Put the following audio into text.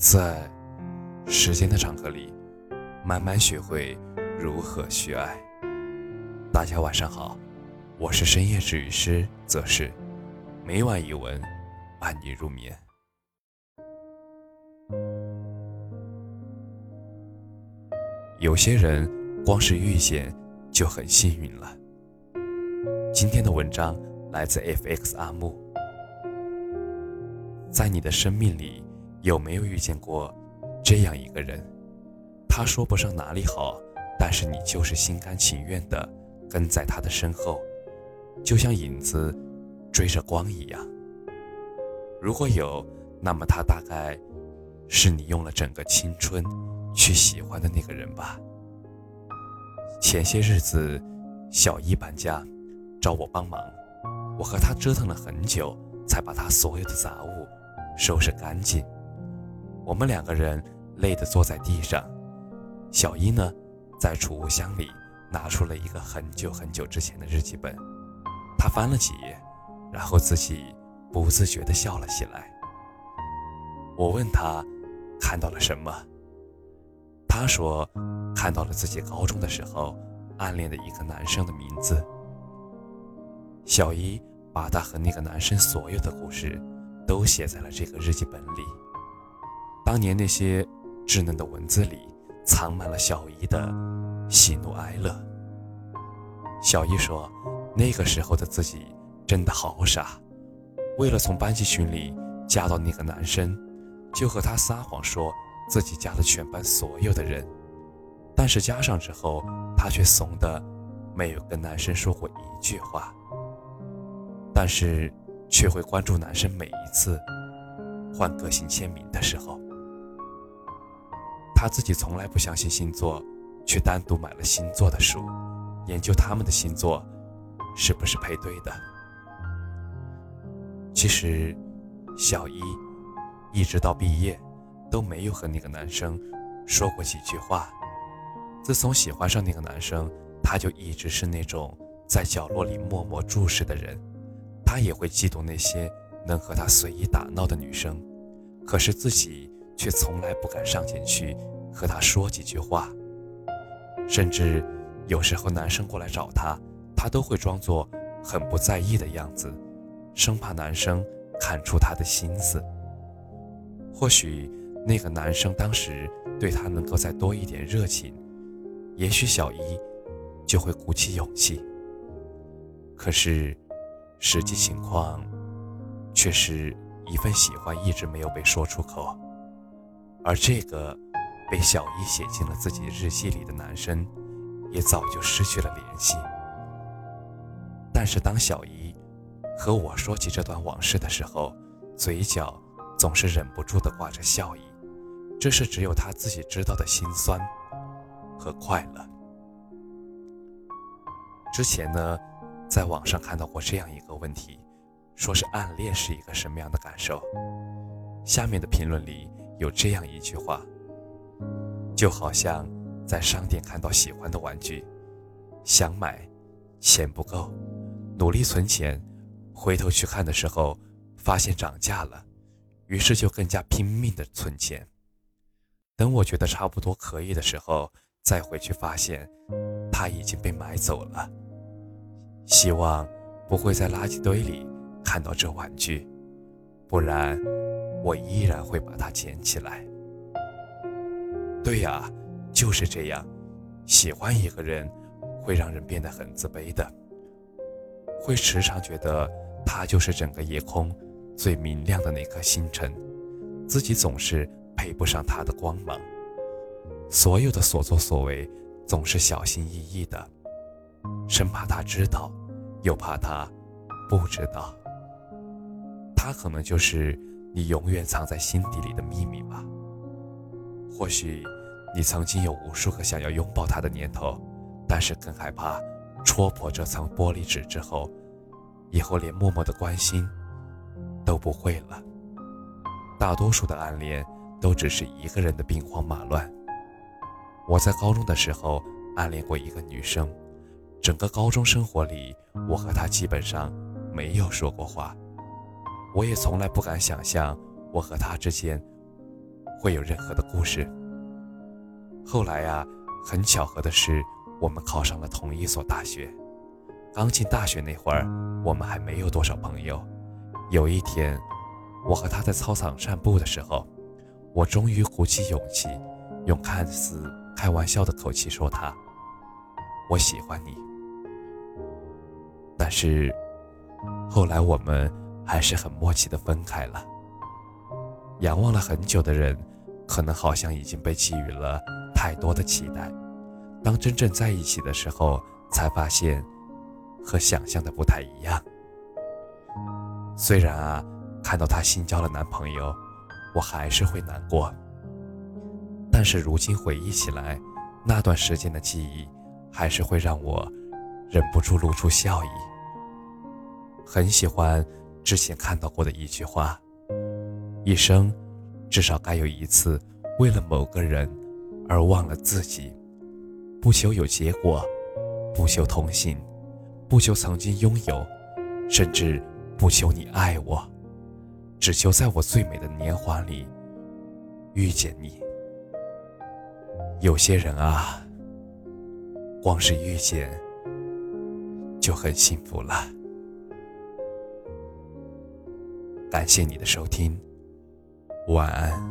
在时间的长河里，慢慢学会如何去爱。大家晚上好，我是深夜治愈师则是，每晚一文，伴你入眠。有些人光是遇见就很幸运了。今天的文章来自 FX 阿木，在你的生命里有没有遇见过这样一个人？他说不上哪里好，但是你就是心甘情愿的跟在他的身后，就像影子追着光一样。如果有，那么他大概是你用了整个青春。去喜欢的那个人吧。前些日子，小姨搬家，找我帮忙，我和她折腾了很久，才把她所有的杂物收拾干净。我们两个人累得坐在地上，小一呢，在储物箱里拿出了一个很久很久之前的日记本，她翻了几页，然后自己不自觉地笑了起来。我问他，看到了什么？他说，看到了自己高中的时候暗恋的一个男生的名字。小一把他和那个男生所有的故事都写在了这个日记本里。当年那些稚嫩的文字里藏满了小姨的喜怒哀乐。小姨说，那个时候的自己真的好傻，为了从班级群里加到那个男生，就和他撒谎说。自己加了全班所有的人，但是加上之后，他却怂的没有跟男生说过一句话，但是却会关注男生每一次换个性签名的时候。他自己从来不相信星座，却单独买了星座的书，研究他们的星座是不是配对的。其实，小一一直到毕业。都没有和那个男生说过几句话。自从喜欢上那个男生，他就一直是那种在角落里默默注视的人。他也会嫉妒那些能和他随意打闹的女生，可是自己却从来不敢上前去和他说几句话。甚至有时候男生过来找他，他都会装作很不在意的样子，生怕男生看出他的心思。或许。那个男生当时对他能够再多一点热情，也许小姨就会鼓起勇气。可是，实际情况却是一份喜欢一直没有被说出口，而这个被小姨写进了自己日记里的男生，也早就失去了联系。但是，当小姨和我说起这段往事的时候，嘴角总是忍不住的挂着笑意。这是只有他自己知道的心酸和快乐。之前呢，在网上看到过这样一个问题，说是暗恋是一个什么样的感受？下面的评论里有这样一句话：就好像在商店看到喜欢的玩具，想买，钱不够，努力存钱，回头去看的时候，发现涨价了，于是就更加拼命的存钱。等我觉得差不多可以的时候，再回去发现，它已经被买走了。希望不会在垃圾堆里看到这玩具，不然我依然会把它捡起来。对呀，就是这样，喜欢一个人会让人变得很自卑的，会时常觉得他就是整个夜空最明亮的那颗星辰，自己总是。配不上他的光芒，所有的所作所为总是小心翼翼的，生怕他知道，又怕他不知道。他可能就是你永远藏在心底里的秘密吧。或许你曾经有无数个想要拥抱他的念头，但是更害怕戳破这层玻璃纸之后，以后连默默的关心都不会了。大多数的暗恋。都只是一个人的兵荒马乱。我在高中的时候暗恋过一个女生，整个高中生活里，我和她基本上没有说过话。我也从来不敢想象我和她之间会有任何的故事。后来呀，很巧合的是，我们考上了同一所大学。刚进大学那会儿，我们还没有多少朋友。有一天，我和他在操场散步的时候，我终于鼓起勇气，用看似开玩笑的口气说：“他，我喜欢你。”但是，后来我们还是很默契的分开了。仰望了很久的人，可能好像已经被寄予了太多的期待。当真正在一起的时候，才发现。和想象的不太一样。虽然啊，看到她新交了男朋友，我还是会难过。但是如今回忆起来，那段时间的记忆，还是会让我忍不住露出笑意。很喜欢之前看到过的一句话：一生至少该有一次，为了某个人而忘了自己，不求有结果，不求同行。不求曾经拥有，甚至不求你爱我，只求在我最美的年华里遇见你。有些人啊，光是遇见就很幸福了。感谢你的收听，晚安。